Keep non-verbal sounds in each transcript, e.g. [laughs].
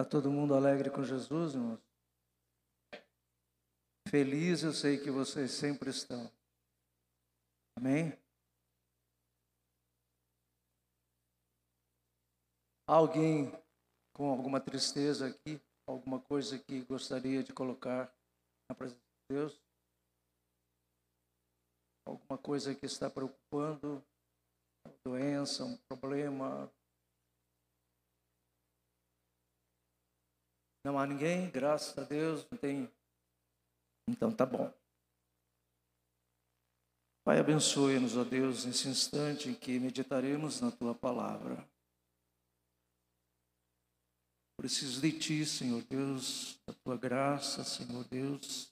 Está todo mundo alegre com Jesus, irmãos? Feliz eu sei que vocês sempre estão. Amém? Alguém com alguma tristeza aqui, alguma coisa que gostaria de colocar na presença de Deus? Alguma coisa que está preocupando? Uma doença, um problema? Não há ninguém, graças a Deus, não tem. Então tá bom. Pai, abençoe-nos, ó Deus, nesse instante em que meditaremos na tua palavra. Preciso de Ti, Senhor Deus, da Tua graça, Senhor Deus,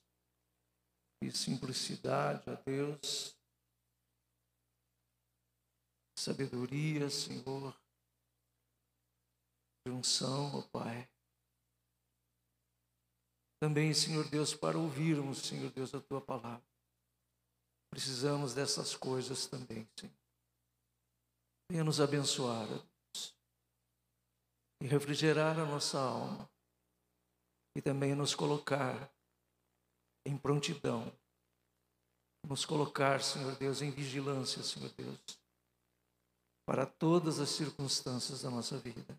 e simplicidade, ó Deus, sabedoria, Senhor, junção, ó Pai. Também, Senhor Deus, para ouvirmos, Senhor Deus, a Tua palavra. Precisamos dessas coisas também, Senhor. Venha nos abençoar, e refrigerar a nossa alma e também nos colocar em prontidão, nos colocar, Senhor Deus, em vigilância, Senhor Deus, para todas as circunstâncias da nossa vida.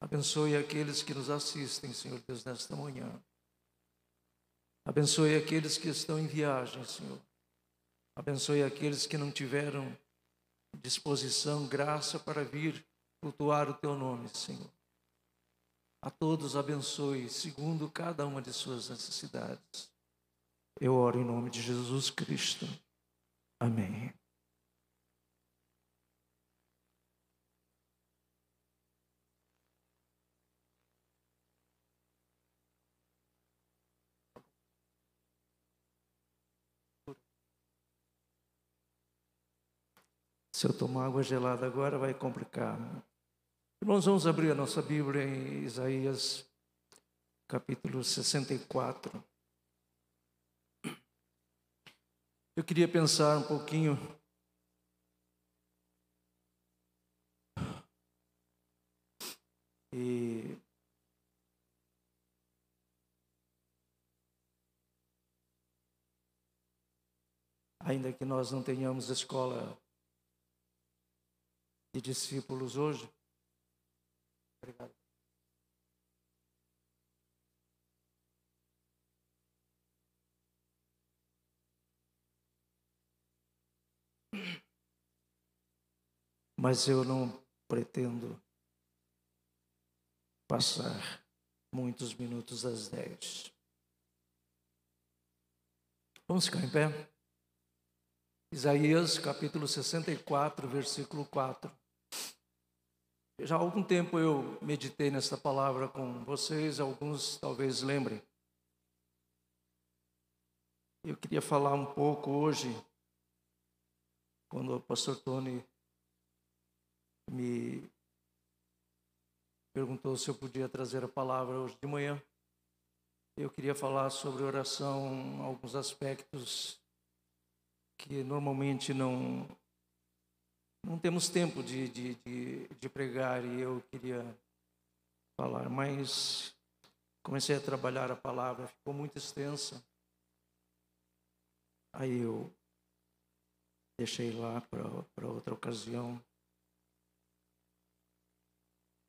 Abençoe aqueles que nos assistem, Senhor Deus, nesta manhã. Abençoe aqueles que estão em viagem, Senhor. Abençoe aqueles que não tiveram disposição, graça para vir cultuar o teu nome, Senhor. A todos abençoe, segundo cada uma de suas necessidades. Eu oro em nome de Jesus Cristo. Amém. Se eu tomar água gelada agora, vai complicar. Irmãos, vamos abrir a nossa Bíblia em Isaías, capítulo 64. Eu queria pensar um pouquinho e ainda que nós não tenhamos escola de discípulos hoje, Obrigado. Mas eu não pretendo passar muitos minutos às dez. Vamos ficar em pé? Isaías capítulo 64, versículo 4. Já há algum tempo eu meditei nessa palavra com vocês, alguns talvez lembrem. Eu queria falar um pouco hoje, quando o pastor Tony me perguntou se eu podia trazer a palavra hoje de manhã. Eu queria falar sobre oração, alguns aspectos que normalmente não não temos tempo de, de, de, de pregar e eu queria falar, mas comecei a trabalhar a palavra, ficou muito extensa. Aí eu deixei lá para outra ocasião.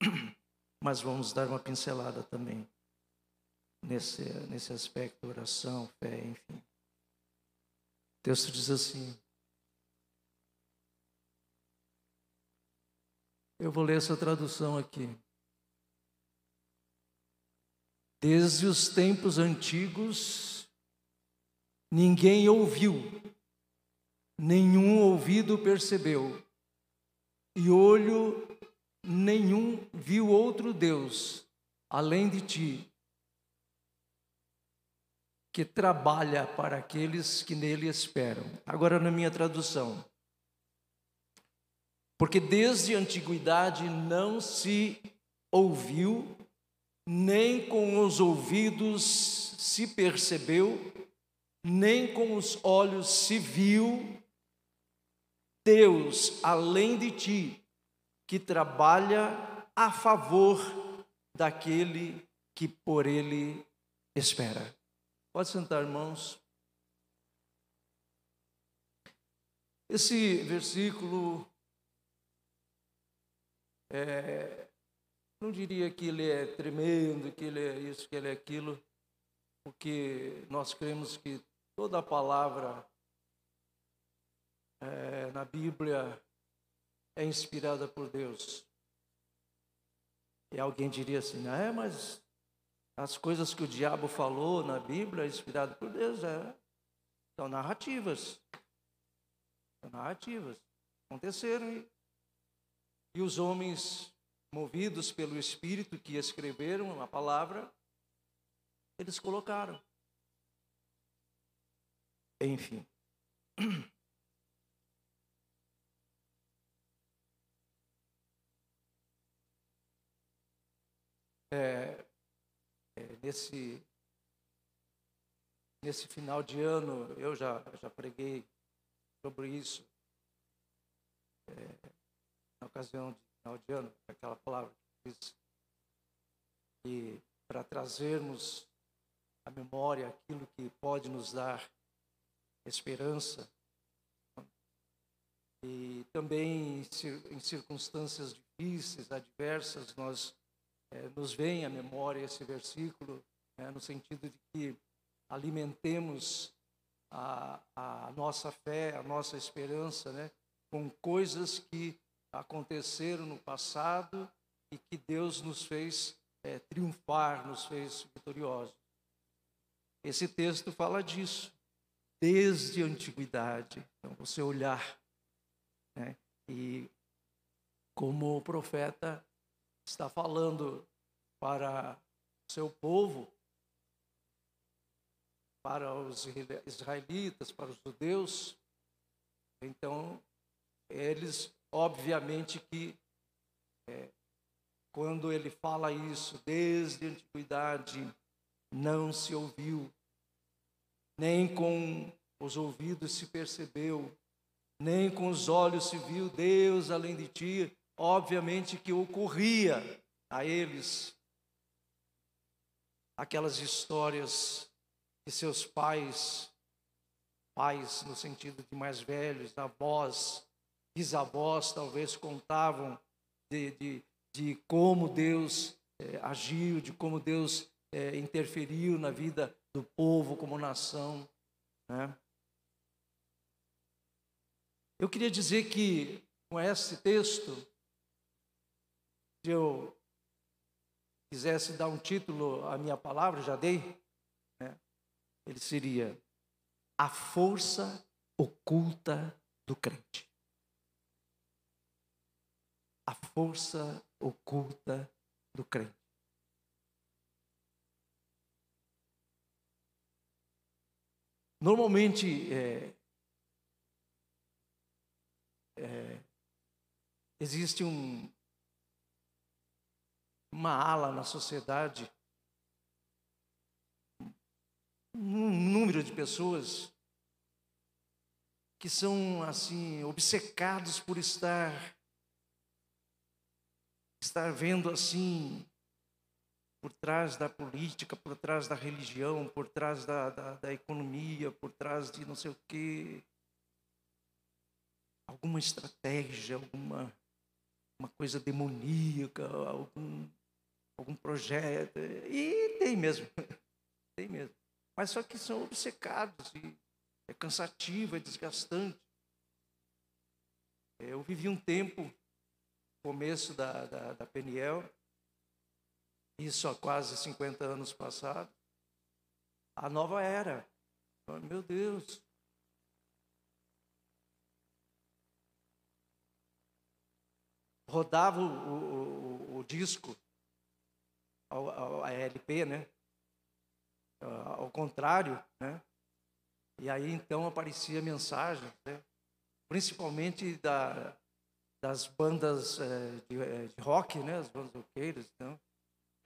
[clears throat] Mas vamos dar uma pincelada também nesse, nesse aspecto, oração, fé, enfim. O texto diz assim: Eu vou ler essa tradução aqui. Desde os tempos antigos, ninguém ouviu, nenhum ouvido percebeu, e olho nenhum viu outro Deus além de ti, que trabalha para aqueles que nele esperam. Agora, na minha tradução. Porque desde a antiguidade não se ouviu, nem com os ouvidos se percebeu, nem com os olhos se viu Deus além de ti, que trabalha a favor daquele que por ele espera. Pode sentar, irmãos. Esse versículo, é, não diria que ele é tremendo, que ele é isso, que ele é aquilo, porque nós cremos que toda a palavra é, na Bíblia é inspirada por Deus. E alguém diria assim, é, mas as coisas que o diabo falou na Bíblia é inspirado por Deus, é. São narrativas. São narrativas. Aconteceram e, e os homens movidos pelo Espírito que escreveram a palavra, eles colocaram. Enfim. É, é, nesse, nesse final de ano, eu já, já preguei sobre isso, é, na ocasião de final de ano, aquela palavra que diz que para trazermos à memória aquilo que pode nos dar esperança e também em circunstâncias difíceis, adversas, nós é, nos vem à memória esse versículo, né, no sentido de que alimentemos a, a nossa fé, a nossa esperança, né, com coisas que aconteceram no passado e que Deus nos fez é, triunfar, nos fez vitoriosos. Esse texto fala disso, desde a antiguidade. Então, você olhar, né, e como o profeta está falando para seu povo, para os israelitas, para os judeus. Então, eles, obviamente, que é, quando ele fala isso, desde a antiguidade, não se ouviu, nem com os ouvidos se percebeu, nem com os olhos se viu Deus além de ti, obviamente que ocorria a eles aquelas histórias que seus pais, pais no sentido de mais velhos, avós, bisavós talvez contavam de, de, de como Deus é, agiu, de como Deus é, interferiu na vida do povo como nação. Né? Eu queria dizer que com esse texto se eu quisesse dar um título à minha palavra, já dei, né? ele seria A Força Oculta do Crente. A força oculta do crente. Normalmente, é, é, existe um, uma ala na sociedade, um número de pessoas que são assim obcecados por estar estar vendo assim por trás da política, por trás da religião, por trás da, da, da economia, por trás de não sei o quê, alguma estratégia, alguma uma coisa demoníaca, algum algum projeto. E tem mesmo, [laughs] tem mesmo. Mas só que são obcecados e é cansativo, é desgastante. Eu vivi um tempo, começo da, da, da Peniel, isso há quase 50 anos passados, a nova era. Meu Deus, rodava o, o, o, disco ao, a LP, né? Ao contrário, né? E aí então aparecia mensagens, né? principalmente da, das bandas é, de, é, de, rock, né? As bandas roqueiras, então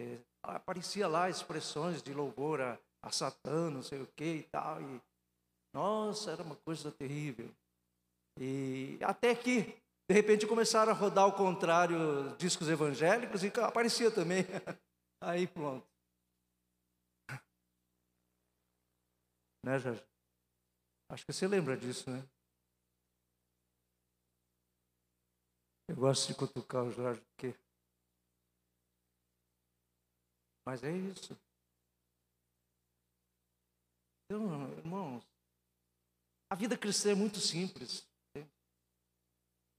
é, aparecia lá expressões de louvor a, a Satã, não sei o que e tal. E nossa, era uma coisa terrível. E até que de repente começaram a rodar ao contrário discos evangélicos e aparecia também [laughs] Aí pronto. Né, Jorge? Acho que você lembra disso, né? Eu gosto de cutucar o Jorge porque. Mas é isso. Então, irmãos, a vida cristã é muito simples.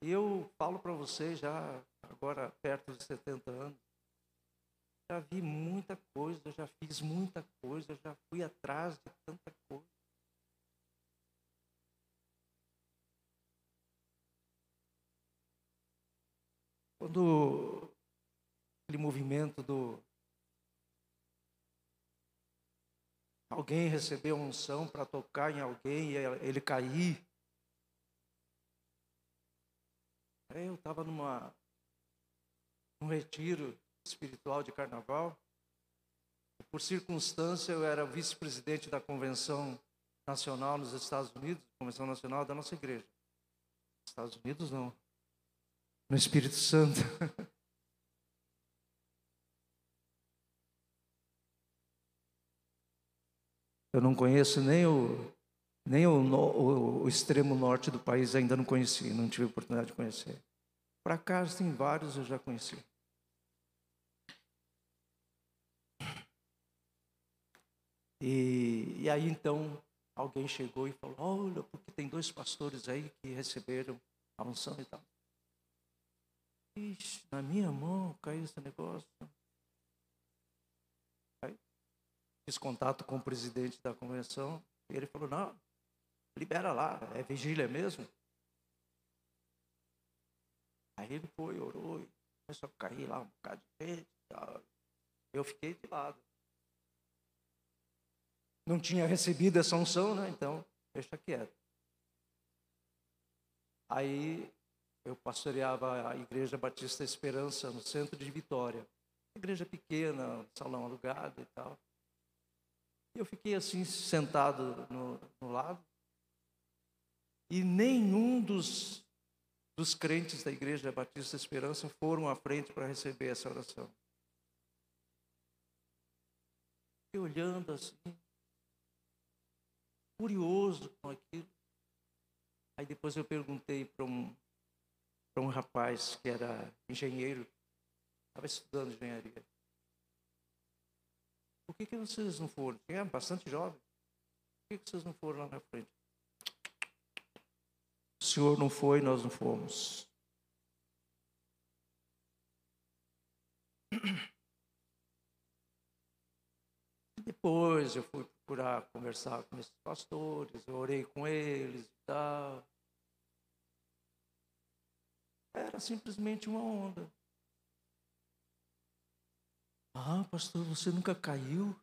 E eu falo para vocês já agora perto de 70 anos, já vi muita coisa, já fiz muita coisa, já fui atrás de tanta coisa. Quando aquele movimento do alguém recebeu unção para tocar em alguém e ele cair. Eu estava numa um retiro espiritual de carnaval. Por circunstância, eu era vice-presidente da convenção nacional nos Estados Unidos, convenção nacional da nossa igreja. Estados Unidos não. No Espírito Santo. [laughs] Eu não conheço nem o nem o, o, o, extremo norte do país ainda não conheci, não tive oportunidade de conhecer. Para cá tem vários eu já conheci. E, e aí então alguém chegou e falou: Olha, porque tem dois pastores aí que receberam a unção e tal. Ixi, na minha mão caiu esse negócio. Aí, fiz contato com o presidente da convenção e ele falou: Não, libera lá, é vigília mesmo. Aí ele foi, orou, e começou a cair lá um bocado de gente. Eu fiquei de lado. Não tinha recebido essa unção, né? Então, deixa quieto. Aí eu pastoreava a Igreja Batista Esperança no centro de Vitória. Igreja pequena, salão alugado e tal. E eu fiquei assim, sentado no, no lado. E nenhum dos dos crentes da Igreja Batista Esperança foram à frente para receber essa oração. Fiquei olhando assim, curioso com aquilo. Aí depois eu perguntei para um, para um rapaz que era engenheiro, estava estudando engenharia. Por que, que vocês não foram? Tinha bastante jovem. Por que, que vocês não foram lá na frente? O Senhor não foi, nós não fomos. Depois eu fui procurar conversar com esses pastores, eu orei com eles e tal. Era simplesmente uma onda. Ah, pastor, você nunca caiu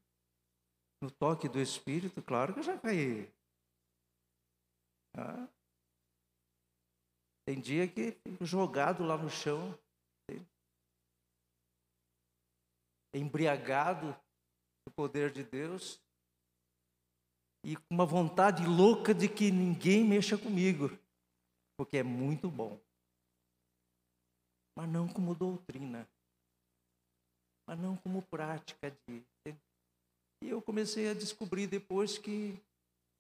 no toque do Espírito? Claro que eu já caí. Ah, tem dia que fico jogado lá no chão, embriagado do poder de Deus e com uma vontade louca de que ninguém mexa comigo, porque é muito bom. Mas não como doutrina, mas não como prática de. E eu comecei a descobrir depois que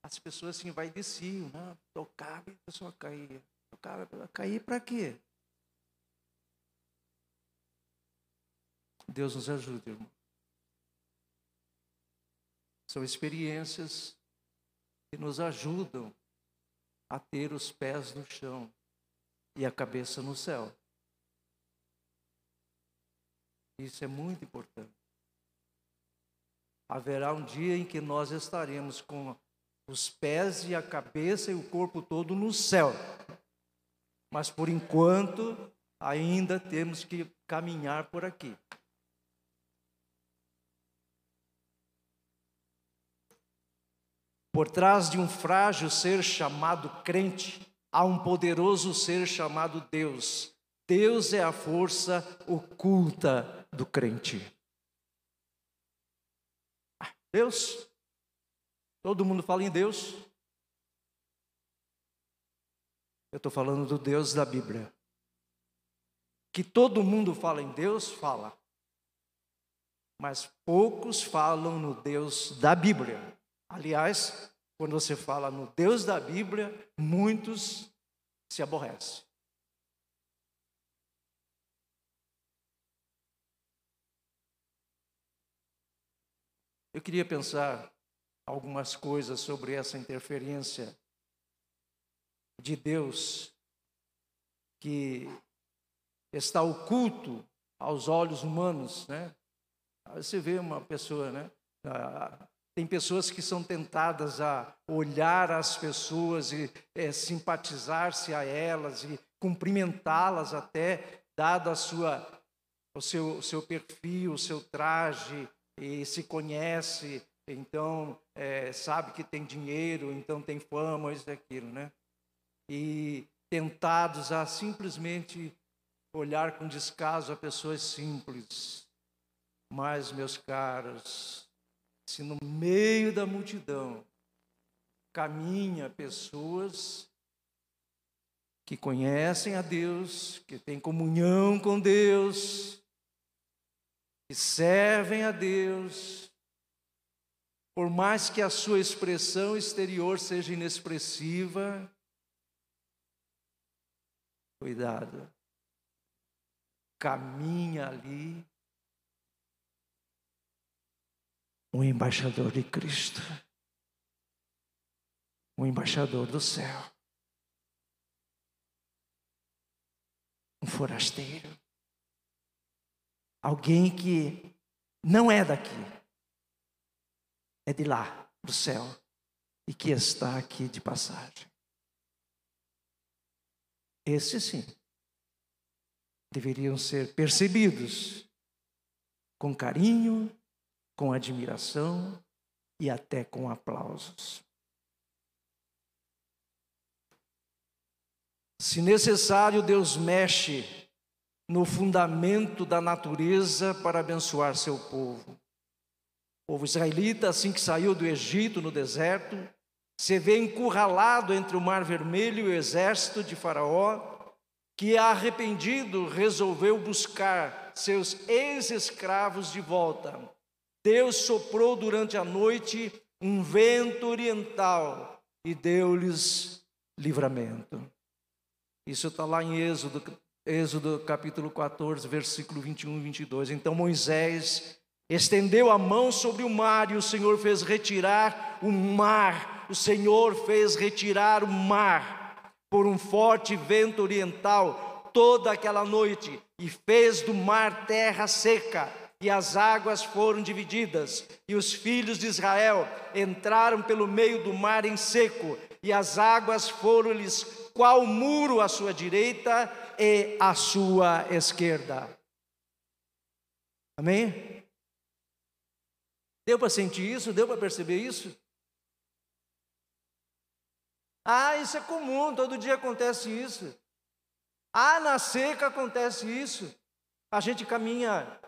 as pessoas assim vai desciam, né? tocava e a pessoa caía. O cara cair para quê? Deus nos ajude, irmão. São experiências que nos ajudam a ter os pés no chão e a cabeça no céu. Isso é muito importante. Haverá um dia em que nós estaremos com os pés e a cabeça e o corpo todo no céu. Mas por enquanto, ainda temos que caminhar por aqui. Por trás de um frágil ser chamado crente, há um poderoso ser chamado Deus. Deus é a força oculta do crente. Ah, Deus? Todo mundo fala em Deus. Eu estou falando do Deus da Bíblia. Que todo mundo fala em Deus, fala. mas poucos falam no Deus da Bíblia. Aliás, quando você fala no Deus da Bíblia, muitos se aborrecem. Eu queria pensar algumas coisas sobre essa interferência de Deus que está oculto aos olhos humanos, né? Você vê uma pessoa, né? Ah, tem pessoas que são tentadas a olhar as pessoas e é, simpatizar-se a elas e cumprimentá-las até, dado a sua, o seu, o seu perfil, o seu traje, e se conhece, então é, sabe que tem dinheiro, então tem fama, isso e aquilo, né? E tentados a simplesmente olhar com descaso a pessoas simples. Mas, meus caros, se no meio da multidão caminha pessoas que conhecem a Deus, que têm comunhão com Deus, que servem a Deus, por mais que a sua expressão exterior seja inexpressiva, cuidado, caminha ali um embaixador de Cristo, um embaixador do céu, um forasteiro, alguém que não é daqui, é de lá, do céu, e que está aqui de passagem. Esses sim deveriam ser percebidos com carinho com admiração e até com aplausos. Se necessário, Deus mexe no fundamento da natureza para abençoar seu povo. O povo israelita, assim que saiu do Egito no deserto, se vê encurralado entre o Mar Vermelho e o exército de Faraó, que, arrependido, resolveu buscar seus ex-escravos de volta. Deus soprou durante a noite um vento oriental e deu-lhes livramento. Isso está lá em Êxodo, Êxodo capítulo 14, versículo 21 e 22. Então Moisés estendeu a mão sobre o mar e o Senhor fez retirar o mar. O Senhor fez retirar o mar por um forte vento oriental toda aquela noite e fez do mar terra seca e as águas foram divididas, e os filhos de Israel entraram pelo meio do mar em seco, e as águas foram-lhes qual muro à sua direita e à sua esquerda. Amém? Deu para sentir isso? Deu para perceber isso? Ah, isso é comum, todo dia acontece isso. Ah, na seca acontece isso. A gente caminha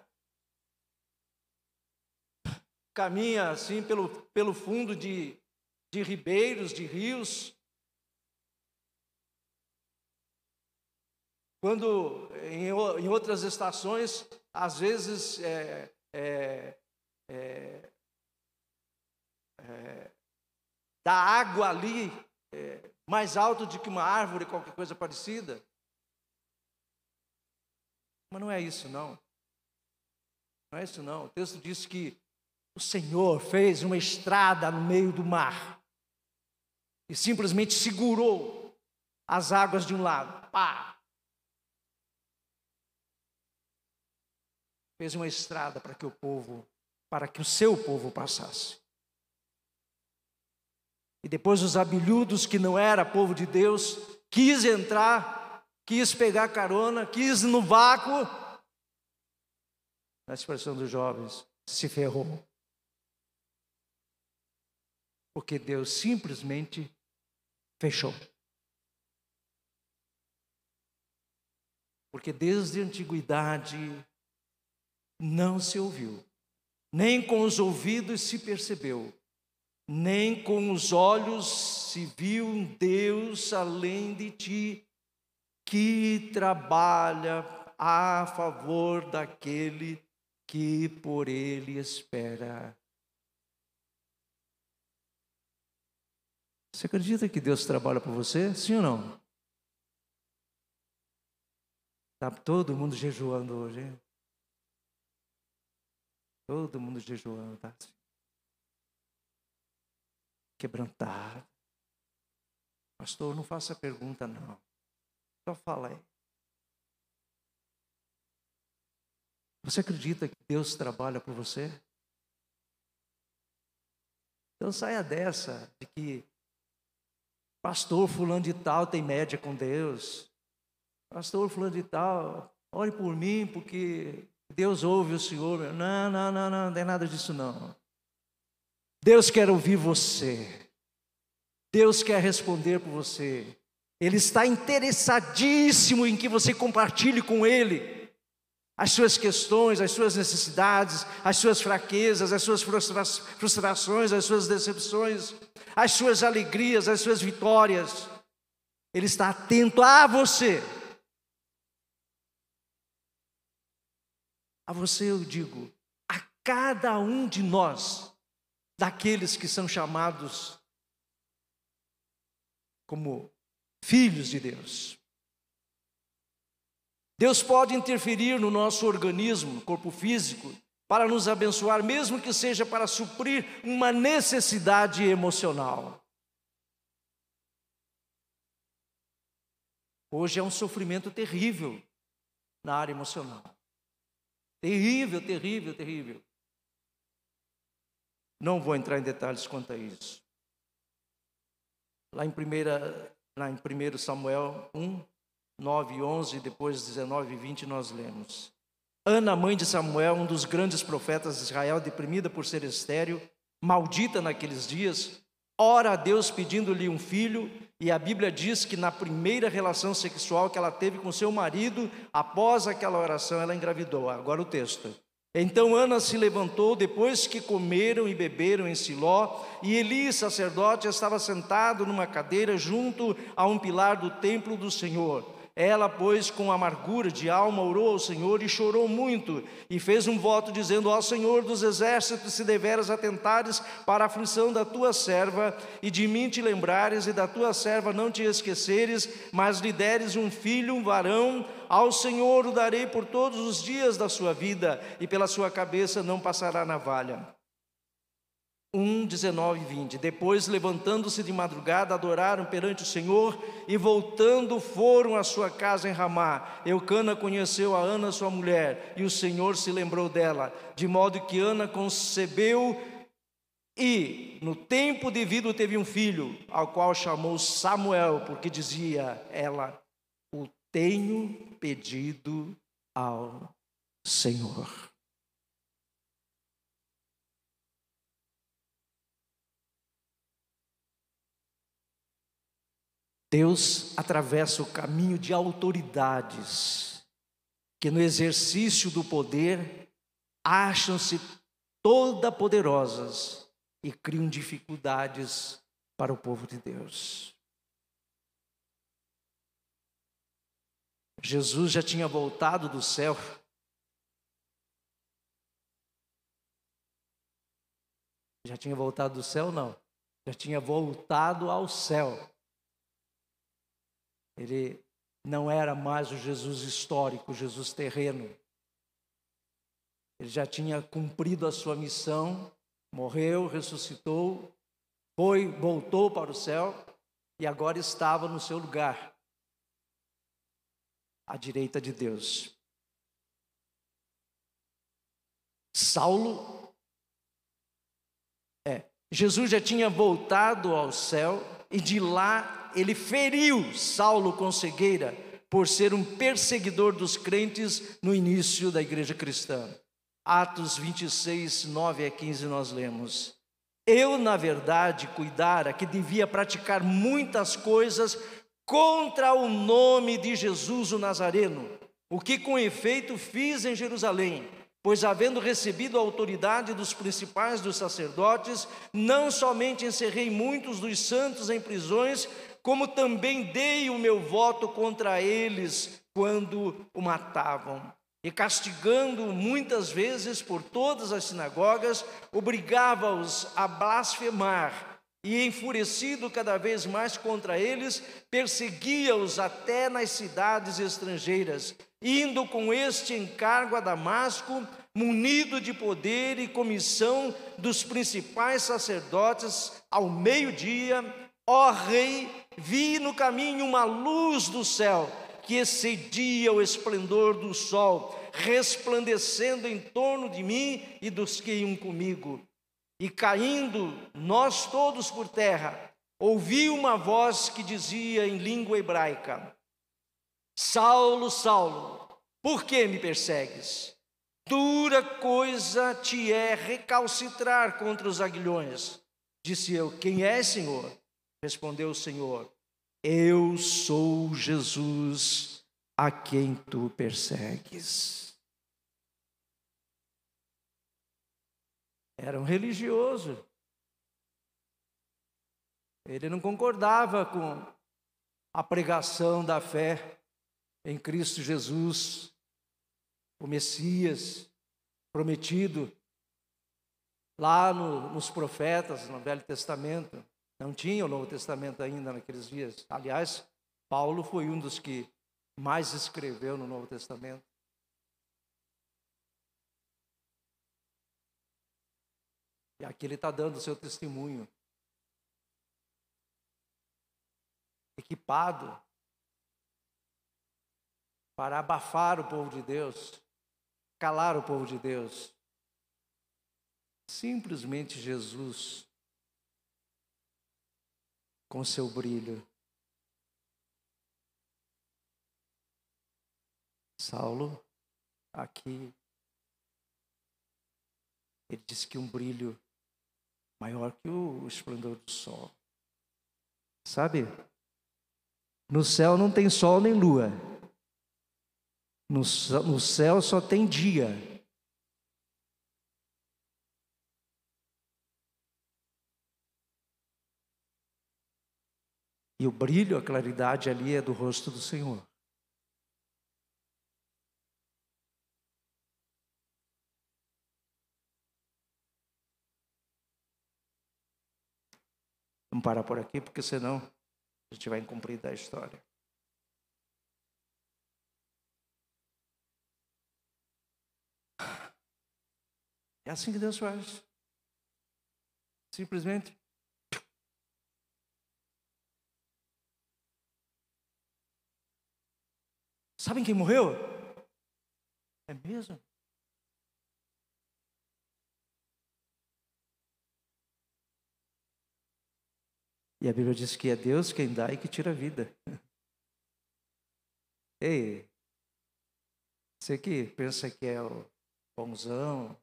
caminha assim pelo, pelo fundo de, de ribeiros, de rios. Quando em, em outras estações, às vezes é, é, é, é água ali é, mais alto do que uma árvore, qualquer coisa parecida. Mas não é isso, não. Não é isso, não. O texto diz que o Senhor fez uma estrada no meio do mar e simplesmente segurou as águas de um lado. Pá! Fez uma estrada para que o povo, para que o seu povo passasse. E depois os abelhudos, que não era povo de Deus, quis entrar, quis pegar carona, quis no vácuo. Na expressão dos jovens, se ferrou porque Deus simplesmente fechou. Porque desde a antiguidade não se ouviu, nem com os ouvidos se percebeu, nem com os olhos se viu um Deus além de ti que trabalha a favor daquele que por ele espera. Você acredita que Deus trabalha por você? Sim ou não? Está todo mundo jejuando hoje. Hein? Todo mundo jejuando, tá? Quebrantado. Pastor, não faça pergunta, não. Só fala aí. Você acredita que Deus trabalha por você? Então saia dessa de que pastor fulano de tal tem média com Deus. Pastor fulano de tal, ore por mim porque Deus ouve o Senhor. Não, não, não, não, não tem nada disso não. Deus quer ouvir você. Deus quer responder por você. Ele está interessadíssimo em que você compartilhe com Ele as suas questões, as suas necessidades, as suas fraquezas, as suas frustrações, as suas decepções, as suas alegrias, as suas vitórias. Ele está atento a você. A você eu digo, a cada um de nós, daqueles que são chamados como filhos de Deus. Deus pode interferir no nosso organismo, corpo físico, para nos abençoar, mesmo que seja para suprir uma necessidade emocional. Hoje é um sofrimento terrível na área emocional. Terrível, terrível, terrível. Não vou entrar em detalhes quanto a isso. Lá em, primeira, lá em 1 Samuel 1, 9 e 11, depois 19 e 20, nós lemos. Ana, mãe de Samuel, um dos grandes profetas de Israel, deprimida por ser estéril, maldita naqueles dias, ora a Deus pedindo-lhe um filho, e a Bíblia diz que na primeira relação sexual que ela teve com seu marido, após aquela oração, ela engravidou. Agora o texto. Então Ana se levantou depois que comeram e beberam em Siló, e Eli, sacerdote, estava sentado numa cadeira junto a um pilar do templo do Senhor. Ela, pois, com amargura de alma, orou ao Senhor e chorou muito, e fez um voto, dizendo: Ó Senhor dos exércitos, se deveras atentares para a aflição da tua serva, e de mim te lembrares, e da tua serva não te esqueceres, mas lhe deres um filho, um varão, ao Senhor o darei por todos os dias da sua vida, e pela sua cabeça não passará navalha. 1, 19 e 20. Depois, levantando-se de madrugada, adoraram perante o Senhor e voltando foram à sua casa em Ramá. Eucana conheceu a Ana, sua mulher, e o Senhor se lembrou dela, de modo que Ana concebeu e, no tempo devido, teve um filho, ao qual chamou Samuel, porque dizia ela: O tenho pedido ao Senhor. Deus atravessa o caminho de autoridades que no exercício do poder acham-se toda poderosas e criam dificuldades para o povo de Deus. Jesus já tinha voltado do céu. Já tinha voltado do céu, não. Já tinha voltado ao céu. Ele não era mais o Jesus histórico, o Jesus terreno. Ele já tinha cumprido a sua missão, morreu, ressuscitou, foi, voltou para o céu e agora estava no seu lugar, à direita de Deus. Saulo, é, Jesus já tinha voltado ao céu e de lá ele feriu Saulo com cegueira por ser um perseguidor dos crentes no início da igreja cristã. Atos 26, 9 a 15 nós lemos. Eu, na verdade, cuidara que devia praticar muitas coisas contra o nome de Jesus o Nazareno, o que com efeito fiz em Jerusalém Pois, havendo recebido a autoridade dos principais dos sacerdotes, não somente encerrei muitos dos santos em prisões, como também dei o meu voto contra eles quando o matavam. e castigando muitas vezes por todas as sinagogas, obrigava-os a blasfemar e, enfurecido cada vez mais contra eles, perseguia-os até nas cidades estrangeiras, indo com este encargo a Damasco, munido de poder e comissão dos principais sacerdotes, ao meio-dia, ó Rei, vi no caminho uma luz do céu que excedia o esplendor do sol, resplandecendo em torno de mim e dos que iam comigo. E caindo nós todos por terra, ouvi uma voz que dizia em língua hebraica: Saulo, Saulo, por que me persegues? Dura coisa te é recalcitrar contra os aguilhões. Disse eu: Quem é, Senhor? Respondeu o Senhor: eu sou Jesus a quem tu persegues. Era um religioso. Ele não concordava com a pregação da fé em Cristo Jesus, o Messias prometido lá no, nos profetas, no Velho Testamento. Não tinha o Novo Testamento ainda naqueles dias. Aliás, Paulo foi um dos que mais escreveu no Novo Testamento. E aqui ele está dando o seu testemunho. Equipado para abafar o povo de Deus, calar o povo de Deus. Simplesmente Jesus com seu brilho. Saulo, aqui, ele disse que um brilho maior que o esplendor do sol. Sabe? No céu não tem sol nem lua. No, no céu só tem dia. E o brilho, a claridade ali é do rosto do Senhor. Vamos parar por aqui, porque senão a gente vai incumprir da história. É assim que Deus faz. Simplesmente Sabem quem morreu? É mesmo? E a Bíblia diz que é Deus quem dá e que tira a vida. [laughs] Ei, você que pensa que é o bonzão,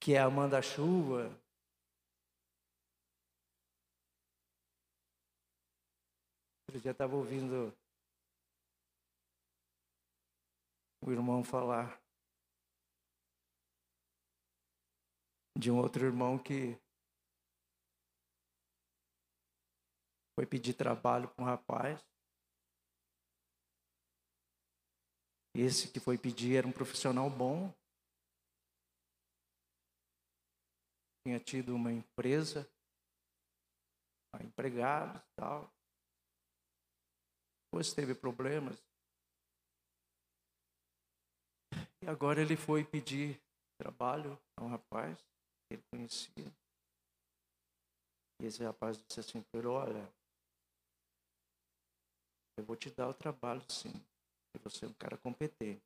que é a manda-chuva, Outro dia estava ouvindo o irmão falar de um outro irmão que foi pedir trabalho para um rapaz. Esse que foi pedir era um profissional bom. Tinha tido uma empresa, empregados e tal. Depois teve problemas. E agora ele foi pedir trabalho a um rapaz que ele conhecia. E esse rapaz disse assim para ele, olha, eu vou te dar o trabalho sim, porque você é um cara competente.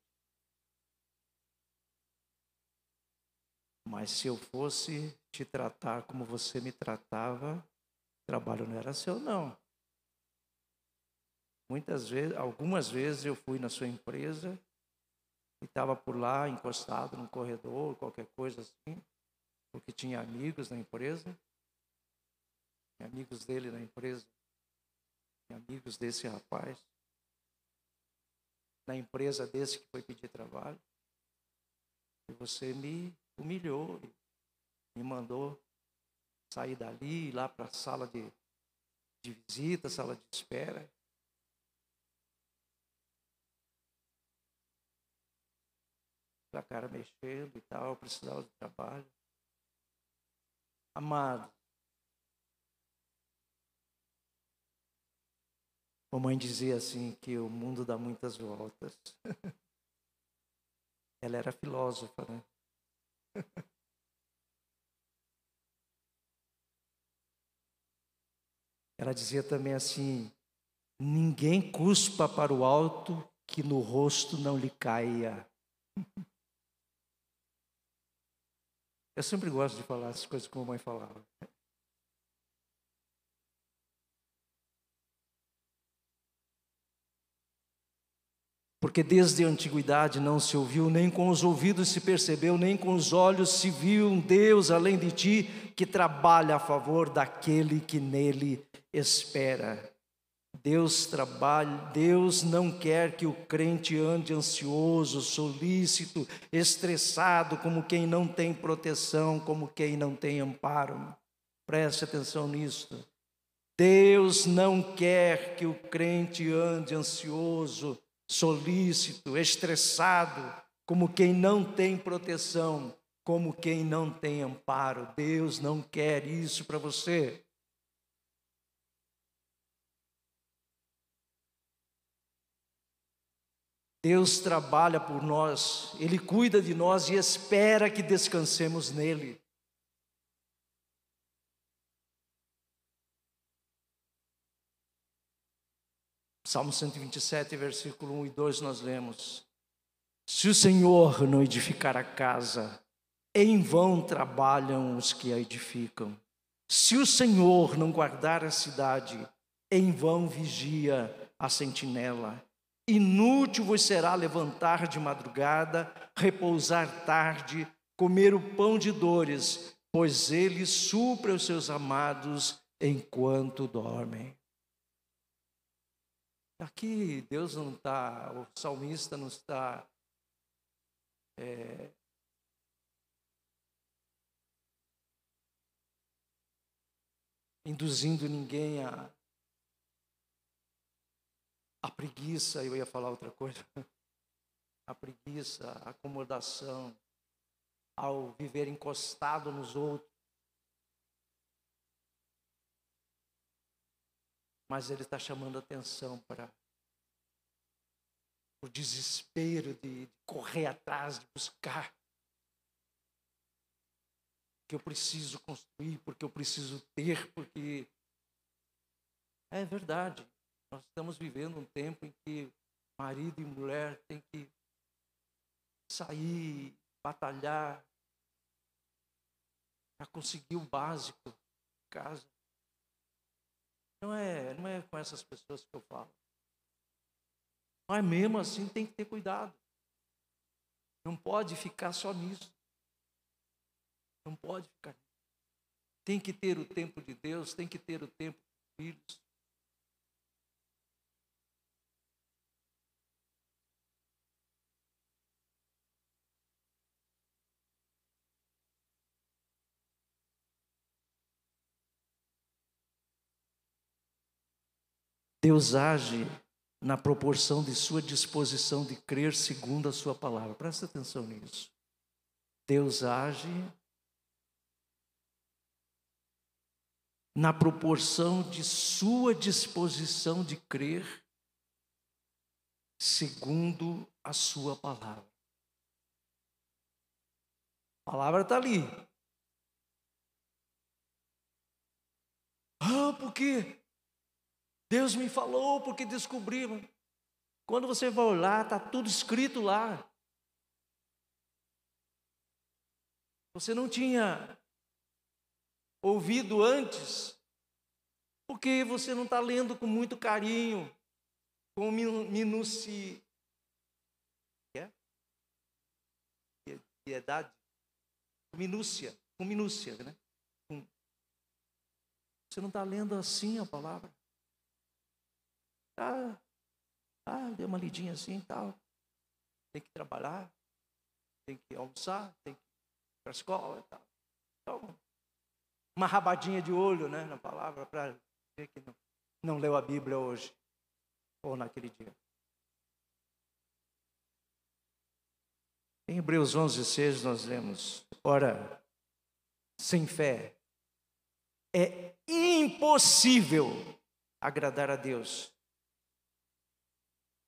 Mas se eu fosse te tratar como você me tratava, o trabalho não era seu não. Muitas vezes, algumas vezes eu fui na sua empresa e estava por lá encostado num corredor, qualquer coisa assim, porque tinha amigos na empresa, amigos dele na empresa, amigos desse rapaz, na empresa desse que foi pedir trabalho. E você me humilhou, me mandou sair dali, ir lá para a sala de, de visita, sala de espera. A cara mexendo e tal, precisava de trabalho. Amado, mamãe dizia assim que o mundo dá muitas voltas. [laughs] Ela era filósofa, né? [laughs] Ela dizia também assim: ninguém cuspa para o alto que no rosto não lhe caia. [laughs] Eu sempre gosto de falar as coisas como a mãe falava. Porque desde a antiguidade não se ouviu, nem com os ouvidos se percebeu, nem com os olhos se viu um Deus além de ti que trabalha a favor daquele que nele espera. Deus trabalha, Deus não quer que o crente ande ansioso, solícito, estressado, como quem não tem proteção, como quem não tem amparo. Preste atenção nisso. Deus não quer que o crente ande ansioso, solícito, estressado, como quem não tem proteção, como quem não tem amparo. Deus não quer isso para você. Deus trabalha por nós, Ele cuida de nós e espera que descansemos nele. Salmo 127, versículo 1 e 2, nós lemos: Se o Senhor não edificar a casa, em vão trabalham os que a edificam. Se o Senhor não guardar a cidade, em vão vigia a sentinela. Inútil vos será levantar de madrugada, repousar tarde, comer o pão de dores, pois ele supre os seus amados enquanto dormem. Aqui Deus não está, o salmista não está é, induzindo ninguém a a preguiça, eu ia falar outra coisa. [laughs] A preguiça, a acomodação, ao viver encostado nos outros. Mas ele está chamando atenção para o desespero de, de correr atrás, de buscar. Que eu preciso construir, porque eu preciso ter, porque. É verdade. Nós estamos vivendo um tempo em que marido e mulher têm que sair, batalhar para conseguir o básico de casa. Não é, não é com essas pessoas que eu falo. Mas mesmo assim tem que ter cuidado. Não pode ficar só nisso. Não pode ficar. Tem que ter o tempo de Deus, tem que ter o tempo dos filhos. Deus age na proporção de sua disposição de crer segundo a sua palavra. Presta atenção nisso. Deus age na proporção de sua disposição de crer segundo a sua palavra. A palavra está ali. Ah, por quê? Deus me falou porque descobriram. Quando você vai olhar, está tudo escrito lá. Você não tinha ouvido antes, porque você não está lendo com muito carinho, com minuci... É? Piedade? Minúcia, com minúcia, né? Você não está lendo assim a palavra. Ah, ah, uma lidinha assim e tal. Tem que trabalhar, tem que almoçar, tem que ir para a escola e tal. Então, uma rabadinha de olho né, na palavra para ver que não, não leu a Bíblia hoje ou naquele dia. Em Hebreus 11, 6 nós lemos: Ora, sem fé é impossível agradar a Deus,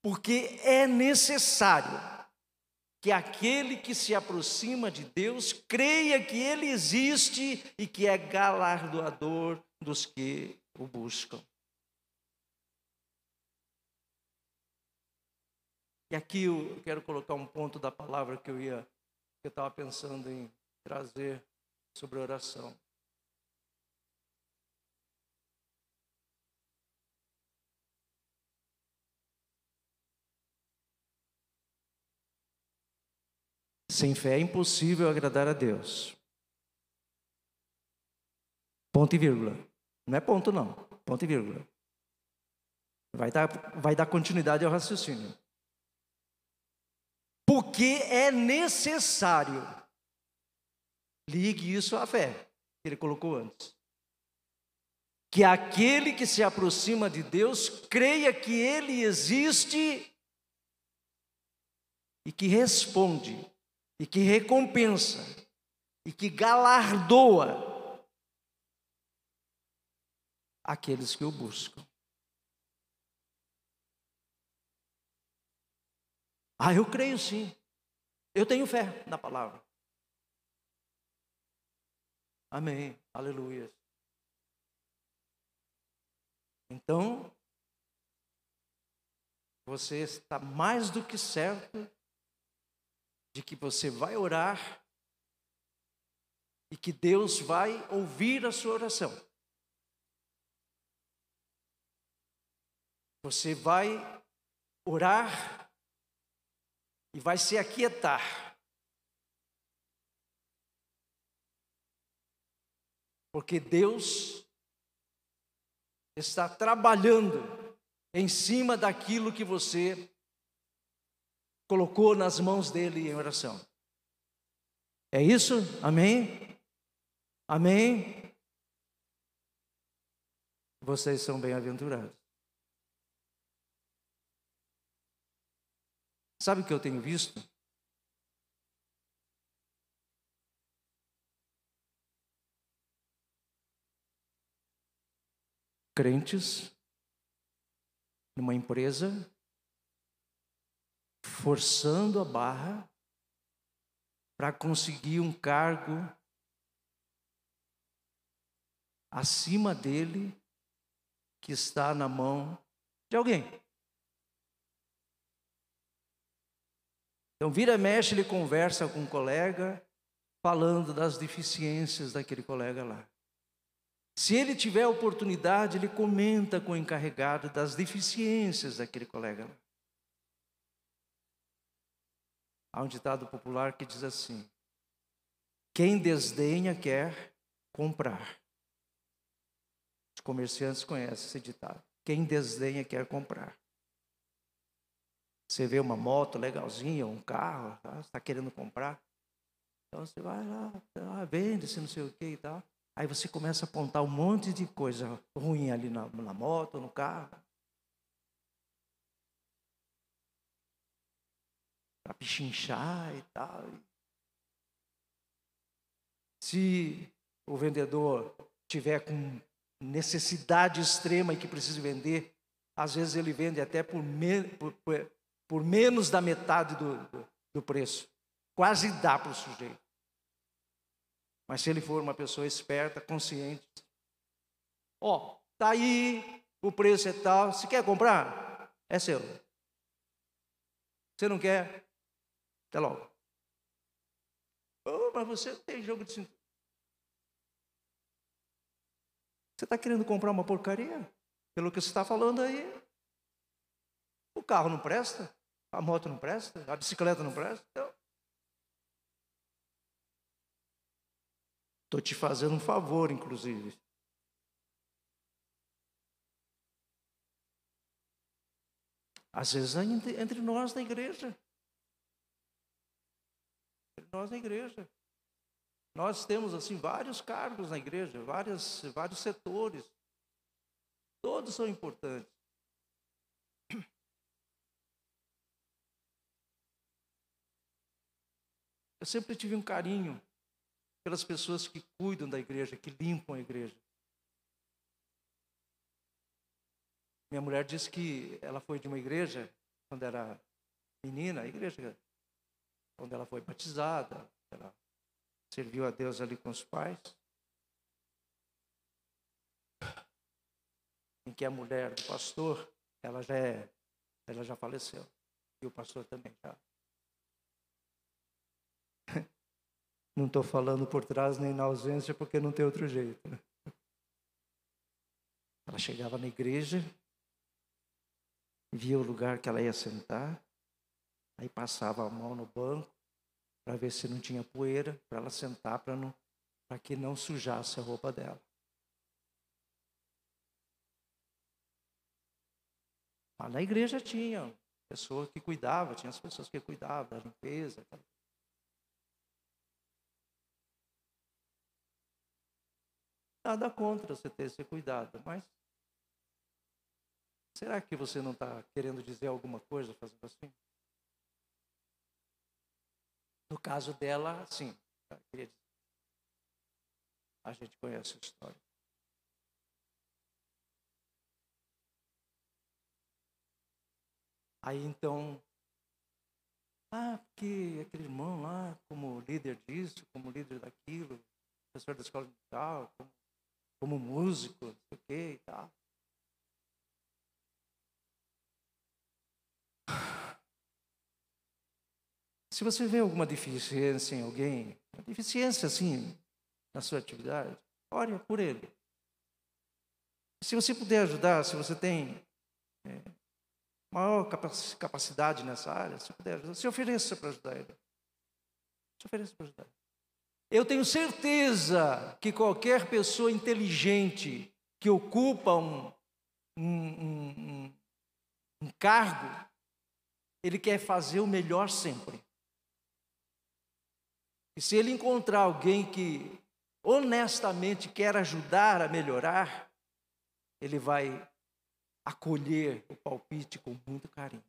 porque é necessário que aquele que se aproxima de Deus creia que Ele existe e que é galardoador dos que o buscam. E aqui eu quero colocar um ponto da palavra que eu ia, que eu estava pensando em trazer sobre oração. Sem fé é impossível agradar a Deus. Ponto e vírgula. Não é ponto, não. Ponto e vírgula. Vai dar, vai dar continuidade ao raciocínio. Porque é necessário. Ligue isso à fé, que ele colocou antes. Que aquele que se aproxima de Deus creia que ele existe e que responde e que recompensa e que galardoa aqueles que o buscam. Ah, eu creio sim. Eu tenho fé na palavra. Amém. Aleluia. Então, você está mais do que certo de que você vai orar e que Deus vai ouvir a sua oração. Você vai orar e vai se aquietar. Porque Deus está trabalhando em cima daquilo que você colocou nas mãos dele em oração. É isso? Amém? Amém? Vocês são bem-aventurados. Sabe o que eu tenho visto? Crentes numa empresa forçando a barra para conseguir um cargo acima dele que está na mão de alguém. Então, vira mexe, ele conversa com um colega, falando das deficiências daquele colega lá. Se ele tiver oportunidade, ele comenta com o encarregado das deficiências daquele colega lá. Há um ditado popular que diz assim: quem desdenha quer comprar. Os comerciantes conhecem esse ditado. Quem desdenha quer comprar. Você vê uma moto legalzinha, um carro, tá? está querendo comprar. Então você vai lá, ah, vende-se, não sei o que e tal. Aí você começa a apontar um monte de coisa ruim ali na, na moto, no carro. Para pichinchar e tal. Se o vendedor tiver com necessidade extrema e que precisa vender, às vezes ele vende até por, me, por, por, por menos da metade do, do, do preço. Quase dá para o sujeito. Mas se ele for uma pessoa esperta, consciente, ó, oh, tá aí, o preço é tal, se quer comprar, é seu. Você não quer, até logo. Oh, mas você tem jogo de cintura. Você está querendo comprar uma porcaria? Pelo que você está falando aí. O carro não presta, a moto não presta, a bicicleta não presta. Estou te fazendo um favor, inclusive. Às vezes entre nós na igreja nós na igreja. Nós temos assim vários cargos na igreja, vários, vários setores. Todos são importantes. [clears throat] Eu sempre tive um carinho pelas pessoas que cuidam da igreja, que limpam a igreja. Minha mulher disse que ela foi de uma igreja quando era menina, a igreja onde ela foi batizada, ela serviu a Deus ali com os pais. Em que a mulher do pastor, ela já é, ela já faleceu. E o pastor também já. [laughs] Não estou falando por trás nem na ausência, porque não tem outro jeito. Né? Ela chegava na igreja, via o lugar que ela ia sentar, aí passava a mão no banco para ver se não tinha poeira, para ela sentar, para não, para que não sujasse a roupa dela. Mas na igreja tinha pessoa que cuidava, tinha as pessoas que cuidavam da limpeza. Nada contra você ter esse cuidado, mas será que você não está querendo dizer alguma coisa fazendo assim? No caso dela, sim. A gente conhece a história. Aí então, ah, porque aquele irmão lá, como líder disso, como líder daquilo, professor da escola tal, como, como músico, não sei o quê e tal. Se você vê alguma deficiência em alguém, deficiência assim na sua atividade, ore por ele. Se você puder ajudar, se você tem é, maior capacidade nessa área, se puder ajudar, se ofereça para ajudar ele. Se ofereça para ajudar. Eu tenho certeza que qualquer pessoa inteligente que ocupa um, um, um, um cargo, ele quer fazer o melhor sempre. E se ele encontrar alguém que honestamente quer ajudar a melhorar, ele vai acolher o palpite com muito carinho.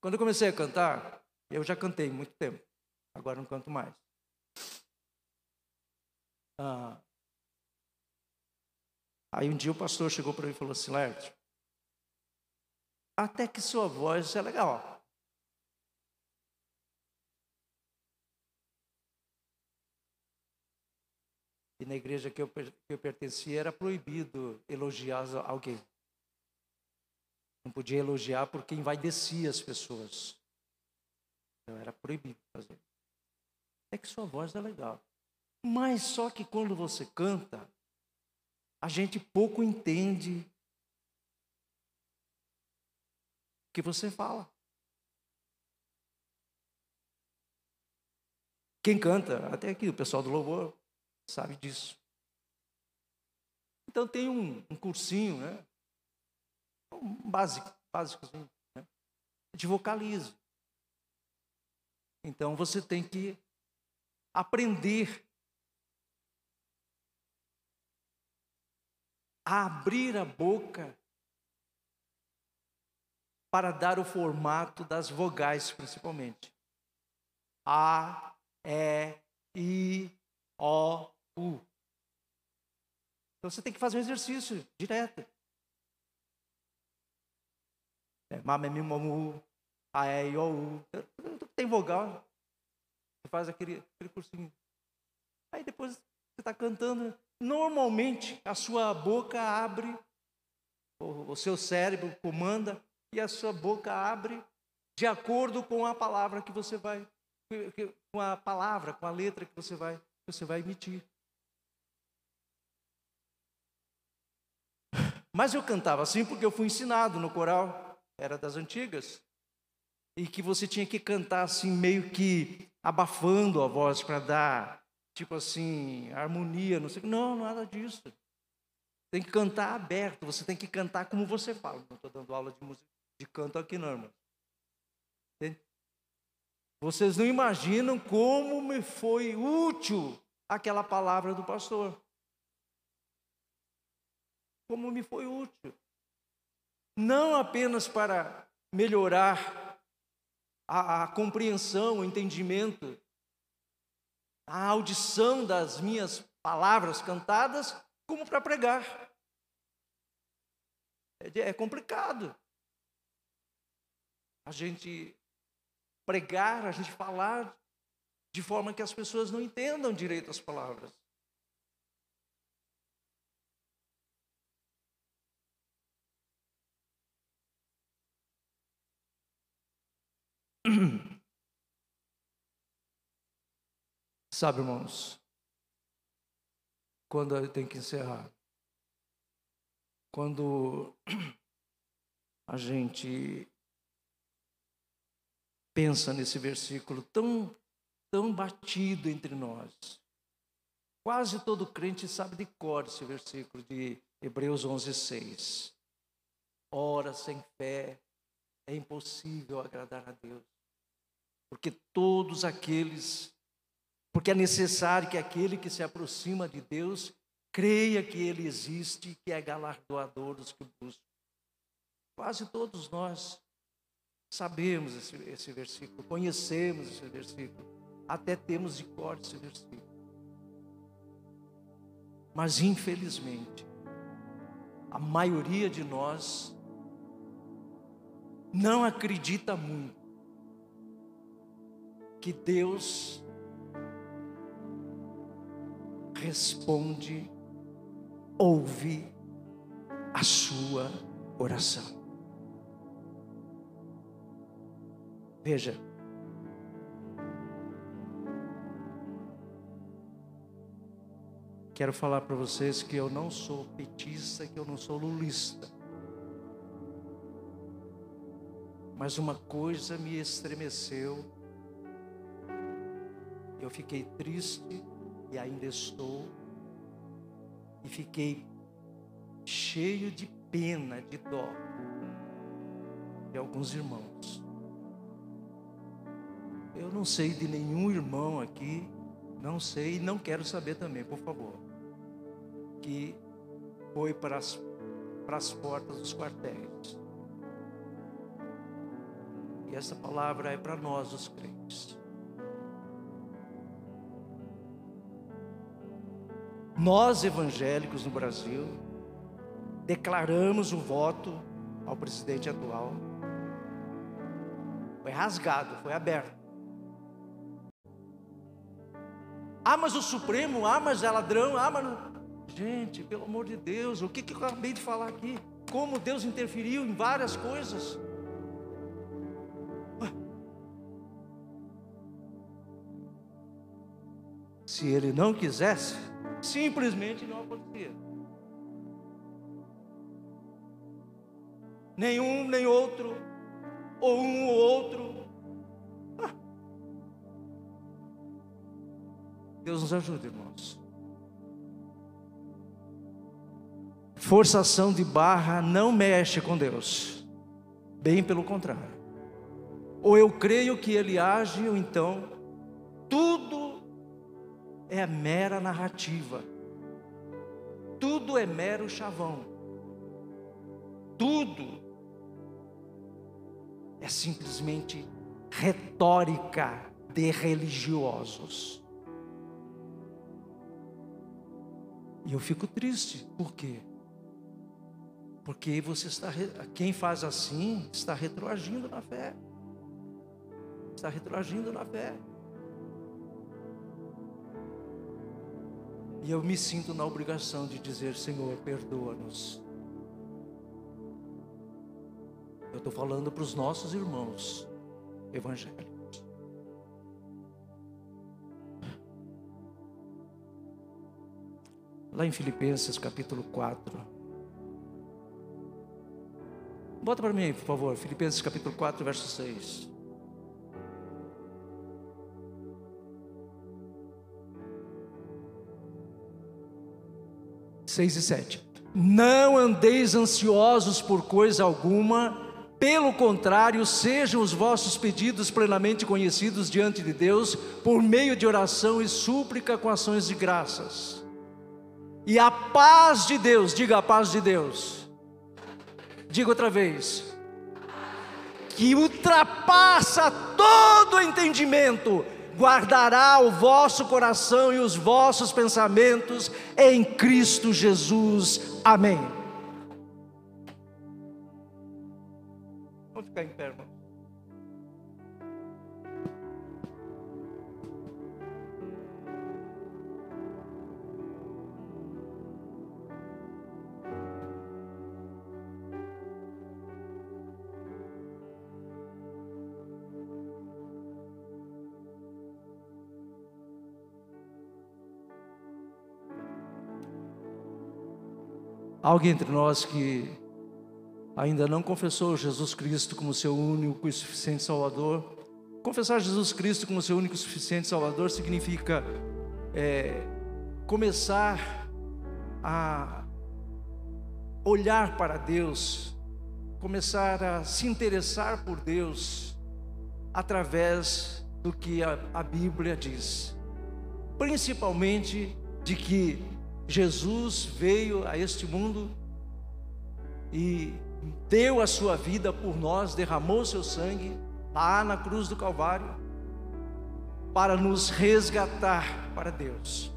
Quando eu comecei a cantar, eu já cantei muito tempo, agora não canto mais. Ah, aí um dia o pastor chegou para mim e falou assim: Lércio, até que sua voz é legal. E na igreja que eu, que eu pertencia era proibido elogiar alguém. Não podia elogiar porque envaidecia as pessoas. Então era proibido fazer. É que sua voz é legal. Mas só que quando você canta, a gente pouco entende que você fala. Quem canta, até aqui o pessoal do louvor sabe disso. Então tem um, um cursinho, né? Um básico, básico né? de vocalizo. Então você tem que aprender a abrir a boca para dar o formato das vogais, principalmente. A, E, I, O, U. Então você tem que fazer um exercício direto. É, Mamemimamu, A, E, I, O, U. Tem vogal. Você faz aquele, aquele cursinho. Aí depois você está cantando. Normalmente a sua boca abre, o, o seu cérebro comanda e a sua boca abre de acordo com a palavra que você vai, com a palavra, com a letra que você vai, você vai emitir. Mas eu cantava assim porque eu fui ensinado no coral, era das antigas, e que você tinha que cantar assim meio que abafando a voz para dar, tipo assim, harmonia, não sei. Não, nada disso. Tem que cantar aberto, você tem que cantar como você fala. Não estou dando aula de música de canto aqui não, irmão. Vocês não imaginam como me foi útil aquela palavra do pastor. Como me foi útil. não apenas para melhorar a, a compreensão, o entendimento, a audição das minhas palavras cantadas, como para pregar. É, é complicado. A gente pregar, a gente falar de forma que as pessoas não entendam direito as palavras. [clears throat] Sabe, irmãos, quando eu tenho que encerrar, quando [clears throat] a gente pensa nesse versículo tão, tão batido entre nós, quase todo crente sabe de cor esse versículo de Hebreus 11, 6. Ora, sem fé é impossível agradar a Deus, porque todos aqueles porque é necessário que aquele que se aproxima de Deus creia que Ele existe e que é galardoador dos que buscam. Quase todos nós sabemos esse, esse versículo, conhecemos esse versículo, até temos de cor esse versículo. Mas infelizmente, a maioria de nós não acredita muito que Deus responde, ouve a sua oração. Veja, quero falar para vocês que eu não sou petista, que eu não sou lulista. Mas uma coisa me estremeceu. Eu fiquei triste e ainda estou, e fiquei cheio de pena, de dó de alguns irmãos. Eu não sei de nenhum irmão aqui, não sei e não quero saber também, por favor, que foi para as, para as portas dos quartéis. E essa palavra é para nós, os crentes. Nós evangélicos no Brasil declaramos o voto ao presidente atual. Foi rasgado, foi aberto. Ah, mas o Supremo, ah, mas é ladrão, ah, mas. Gente, pelo amor de Deus, o que, que eu acabei de falar aqui? Como Deus interferiu em várias coisas. Se ele não quisesse, Simplesmente não acontecia. Nenhum, nem outro, ou um ou outro. Deus nos ajude, irmãos. Forçação de barra não mexe com Deus, bem pelo contrário. Ou eu creio que Ele age, ou então tudo é mera narrativa. Tudo é mero chavão. Tudo é simplesmente retórica de religiosos. E eu fico triste, por quê? Porque você está, quem faz assim está retroagindo na fé. Está retroagindo na fé. E eu me sinto na obrigação de dizer: Senhor, perdoa-nos. Eu estou falando para os nossos irmãos evangélicos. Lá em Filipenses capítulo 4. Bota para mim, por favor, Filipenses capítulo 4, verso 6. 6 e 7. Não andeis ansiosos por coisa alguma, pelo contrário, sejam os vossos pedidos plenamente conhecidos diante de Deus, por meio de oração e súplica com ações de graças. E a paz de Deus, diga a paz de Deus, Diga outra vez. Que ultrapassa todo entendimento, guardará o vosso coração e os vossos pensamentos em Cristo Jesus. Amém. Vamos ficar em pé, irmão. Alguém entre nós que ainda não confessou Jesus Cristo como seu único e suficiente Salvador. Confessar Jesus Cristo como seu único e suficiente Salvador significa é, começar a olhar para Deus, começar a se interessar por Deus através do que a, a Bíblia diz, principalmente de que Jesus veio a este mundo e deu a sua vida por nós, derramou seu sangue lá na cruz do Calvário para nos resgatar para Deus.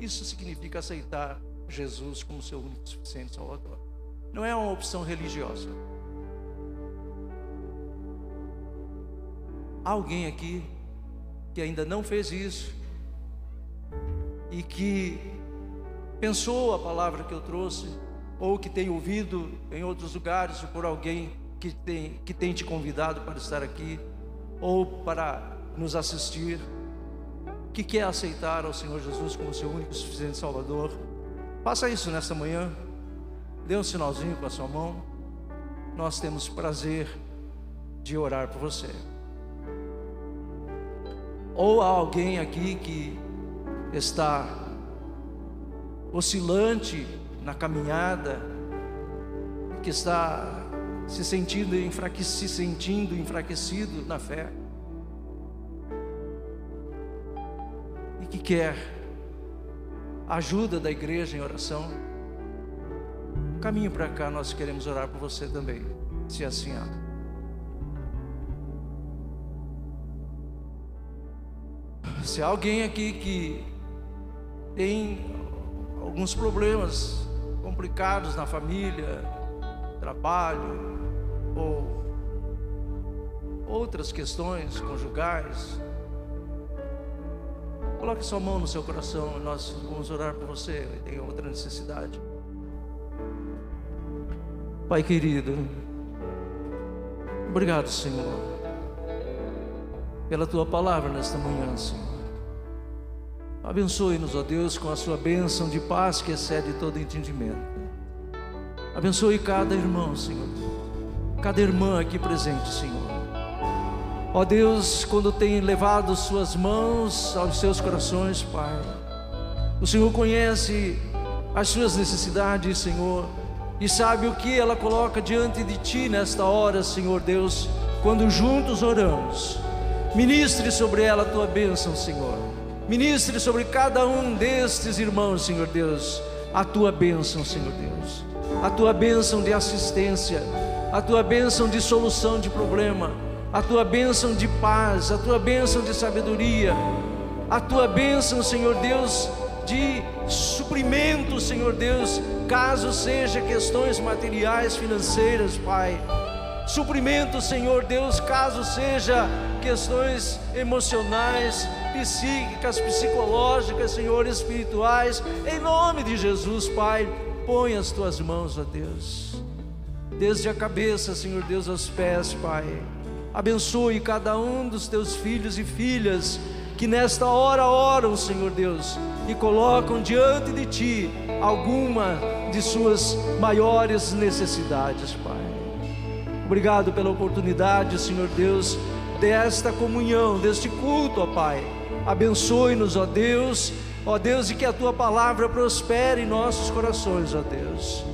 Isso significa aceitar Jesus como seu único suficiente Salvador. Não é uma opção religiosa. Há alguém aqui que ainda não fez isso e que pensou a palavra que eu trouxe, ou que tem ouvido em outros lugares, ou por alguém que tem, que tem te convidado para estar aqui, ou para nos assistir, que quer aceitar ao Senhor Jesus como seu único e suficiente Salvador, faça isso nesta manhã, dê um sinalzinho com a sua mão, nós temos prazer de orar por você. Ou há alguém aqui que está oscilante na caminhada, que está se sentindo, se sentindo enfraquecido na fé, e que quer ajuda da igreja em oração, caminho para cá, nós queremos orar por você também, se assim há. Se há alguém aqui que tem alguns problemas complicados na família, trabalho ou outras questões conjugais. Coloque sua mão no seu coração e nós vamos orar por você. Tem outra necessidade. Pai querido, obrigado, Senhor, pela tua palavra nesta manhã, Senhor. Abençoe-nos, ó Deus, com a sua bênção de paz que excede todo entendimento. Abençoe cada irmão, Senhor. Cada irmã aqui presente, Senhor. Ó Deus, quando tem levado suas mãos aos seus corações, Pai. O Senhor conhece as suas necessidades, Senhor, e sabe o que ela coloca diante de Ti nesta hora, Senhor Deus, quando juntos oramos. Ministre sobre ela a tua bênção, Senhor. Ministre sobre cada um destes irmãos, Senhor Deus, a tua bênção, Senhor Deus, a tua bênção de assistência, a tua bênção de solução de problema, a tua bênção de paz, a tua bênção de sabedoria, a tua bênção, Senhor Deus, de suprimento, Senhor Deus, caso seja questões materiais, financeiras, Pai. Suprimento, Senhor Deus, caso seja questões emocionais, psíquicas, psicológicas, Senhor, espirituais, em nome de Jesus, Pai, põe as tuas mãos, ó Deus, desde a cabeça, Senhor Deus, aos pés, Pai. Abençoe cada um dos teus filhos e filhas que nesta hora oram, Senhor Deus, e colocam diante de Ti alguma de suas maiores necessidades, Pai. Obrigado pela oportunidade, Senhor Deus, desta comunhão, deste culto, ó Pai Abençoe-nos, ó Deus, ó Deus, e que a tua palavra prospere em nossos corações, ó Deus.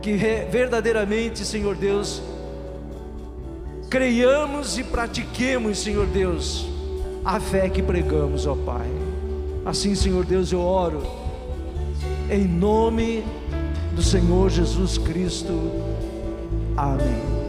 Que verdadeiramente, Senhor Deus, creiamos e pratiquemos, Senhor Deus, a fé que pregamos, ó Pai. Assim, Senhor Deus, eu oro em nome do Senhor Jesus Cristo. Amém.